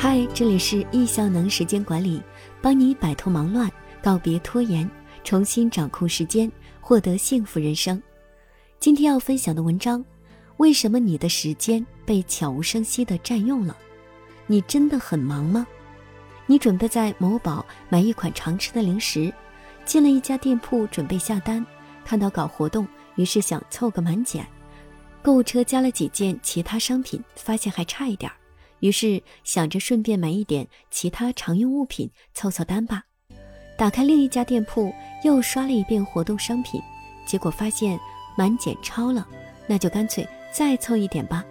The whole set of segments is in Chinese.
嗨，这里是易效能时间管理，帮你摆脱忙乱，告别拖延，重新掌控时间，获得幸福人生。今天要分享的文章：为什么你的时间被悄无声息地占用了？你真的很忙吗？你准备在某宝买一款常吃的零食，进了一家店铺准备下单，看到搞活动，于是想凑个满减，购物车加了几件其他商品，发现还差一点儿。于是想着顺便买一点其他常用物品凑凑单吧。打开另一家店铺，又刷了一遍活动商品，结果发现满减超了，那就干脆再凑一点吧。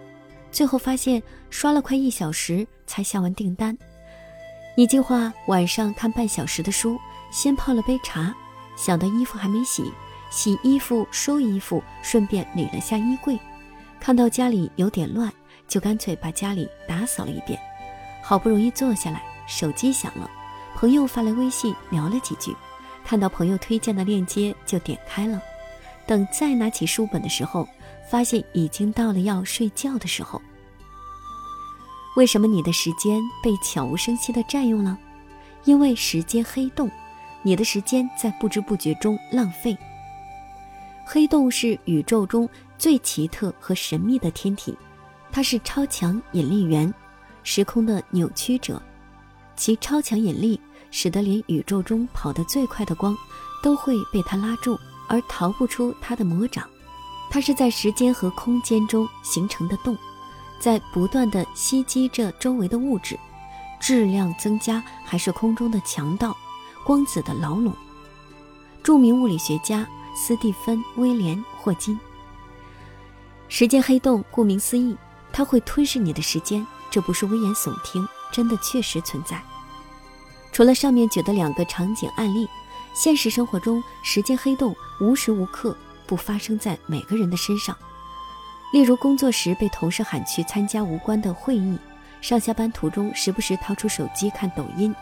最后发现刷了快一小时才下完订单。你计划晚上看半小时的书，先泡了杯茶，想到衣服还没洗，洗衣服收衣服，顺便理了下衣柜，看到家里有点乱。就干脆把家里打扫了一遍，好不容易坐下来，手机响了，朋友发来微信聊了几句，看到朋友推荐的链接就点开了，等再拿起书本的时候，发现已经到了要睡觉的时候。为什么你的时间被悄无声息的占用了？因为时间黑洞，你的时间在不知不觉中浪费。黑洞是宇宙中最奇特和神秘的天体。它是超强引力源，时空的扭曲者，其超强引力使得连宇宙中跑得最快的光都会被它拉住，而逃不出它的魔掌。它是在时间和空间中形成的洞，在不断的吸积着周围的物质，质量增加还是空中的强盗，光子的牢笼。著名物理学家斯蒂芬·威廉·霍金。时间黑洞，顾名思义。它会吞噬你的时间，这不是危言耸听，真的确实存在。除了上面举的两个场景案例，现实生活中时间黑洞无时无刻不发生在每个人的身上。例如，工作时被同事喊去参加无关的会议，上下班途中时不时掏出手机看抖音，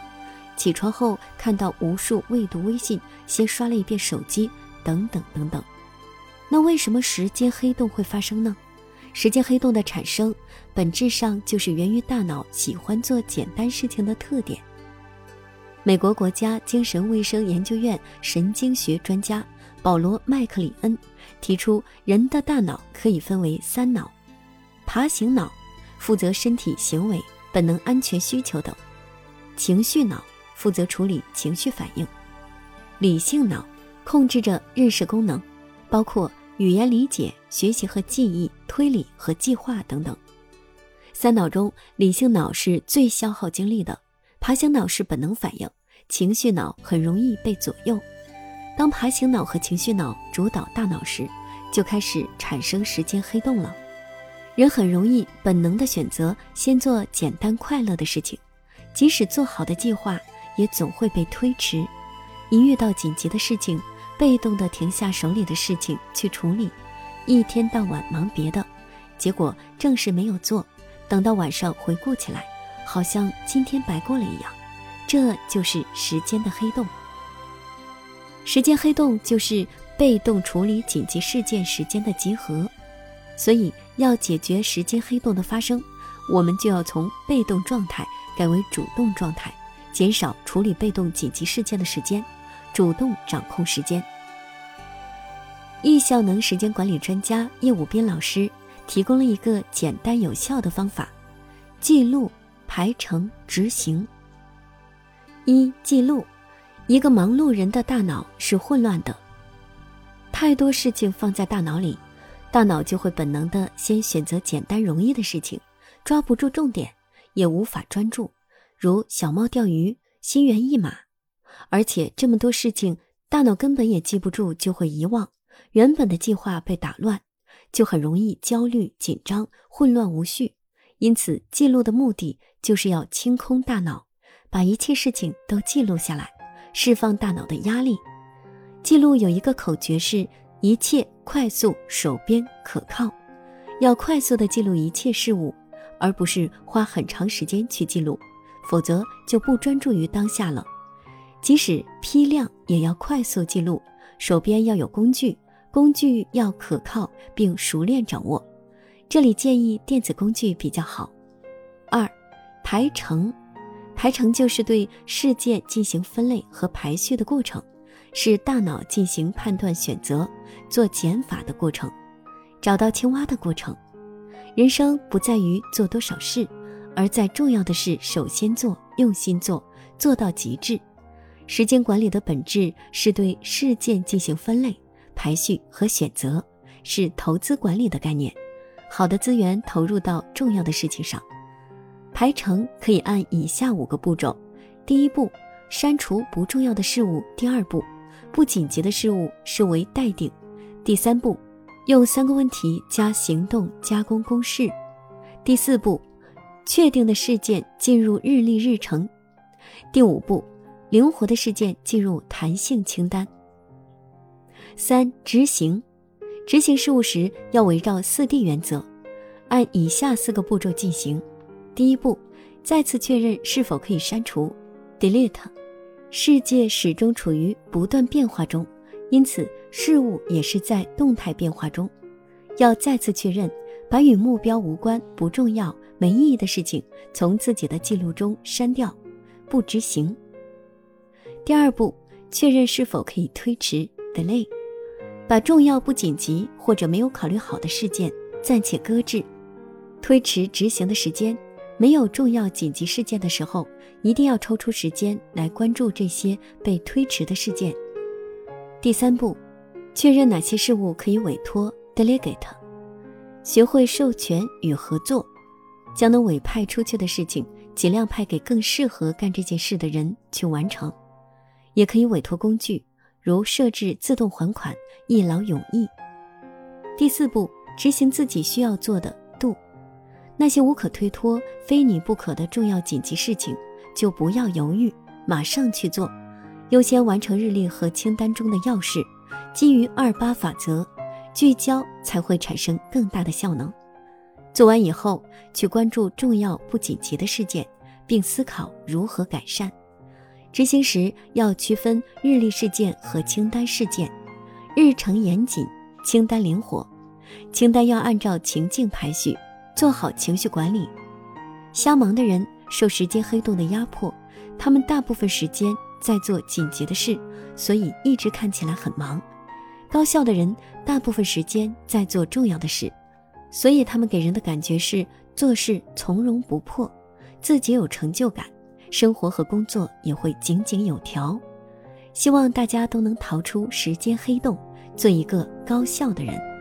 起床后看到无数未读微信，先刷了一遍手机，等等等等。那为什么时间黑洞会发生呢？时间黑洞的产生，本质上就是源于大脑喜欢做简单事情的特点。美国国家精神卫生研究院神经学专家保罗·麦克里恩提出，人的大脑可以分为三脑：爬行脑负责身体行为、本能安全需求等；情绪脑负责处理情绪反应；理性脑控制着认识功能，包括。语言理解、学习和记忆、推理和计划等等。三脑中，理性脑是最消耗精力的，爬行脑是本能反应，情绪脑很容易被左右。当爬行脑和情绪脑主导大脑时，就开始产生时间黑洞了。人很容易本能的选择先做简单快乐的事情，即使做好的计划也总会被推迟。一遇到紧急的事情，被动的停下手里的事情去处理，一天到晚忙别的，结果正事没有做，等到晚上回顾起来，好像今天白过了一样。这就是时间的黑洞。时间黑洞就是被动处理紧急事件时间的集合，所以要解决时间黑洞的发生，我们就要从被动状态改为主动状态，减少处理被动紧急事件的时间。主动掌控时间。易效能时间管理专家叶武斌老师提供了一个简单有效的方法：记录、排程、执行。一、记录。一个忙碌人的大脑是混乱的，太多事情放在大脑里，大脑就会本能的先选择简单容易的事情，抓不住重点，也无法专注，如小猫钓鱼，心猿意马。而且这么多事情，大脑根本也记不住，就会遗忘。原本的计划被打乱，就很容易焦虑、紧张、混乱无序。因此，记录的目的就是要清空大脑，把一切事情都记录下来，释放大脑的压力。记录有一个口诀是：一切快速、手边、可靠。要快速的记录一切事物，而不是花很长时间去记录，否则就不专注于当下了。即使批量，也要快速记录。手边要有工具，工具要可靠并熟练掌握。这里建议电子工具比较好。二，排程，排程就是对事件进行分类和排序的过程，是大脑进行判断、选择、做减法的过程，找到青蛙的过程。人生不在于做多少事，而在重要的事首先做，用心做，做到极致。时间管理的本质是对事件进行分类、排序和选择，是投资管理的概念。好的资源投入到重要的事情上。排程可以按以下五个步骤：第一步，删除不重要的事物；第二步，不紧急的事物视为待定；第三步，用三个问题加行动加工公式；第四步，确定的事件进入日历日程；第五步。灵活的事件进入弹性清单。三、执行，执行事务时要围绕四 D 原则，按以下四个步骤进行。第一步，再次确认是否可以删除，delete。世界始终处于不断变化中，因此事物也是在动态变化中，要再次确认，把与目标无关、不重要、没意义的事情从自己的记录中删掉，不执行。第二步，确认是否可以推迟 （delay），把重要不紧急或者没有考虑好的事件暂且搁置，推迟执行的时间。没有重要紧急事件的时候，一定要抽出时间来关注这些被推迟的事件。第三步，确认哪些事物可以委托 （delegate），学会授权与合作，将能委派出去的事情尽量派给更适合干这件事的人去完成。也可以委托工具，如设置自动还款，一劳永逸。第四步，执行自己需要做的度，那些无可推脱、非你不可的重要紧急事情，就不要犹豫，马上去做，优先完成日历和清单中的要事。基于二八法则，聚焦才会产生更大的效能。做完以后，去关注重要不紧急的事件，并思考如何改善。执行时要区分日历事件和清单事件，日程严谨，清单灵活。清单要按照情境排序，做好情绪管理。瞎忙的人受时间黑洞的压迫，他们大部分时间在做紧急的事，所以一直看起来很忙。高效的人大部分时间在做重要的事，所以他们给人的感觉是做事从容不迫，自己有成就感。生活和工作也会井井有条，希望大家都能逃出时间黑洞，做一个高效的人。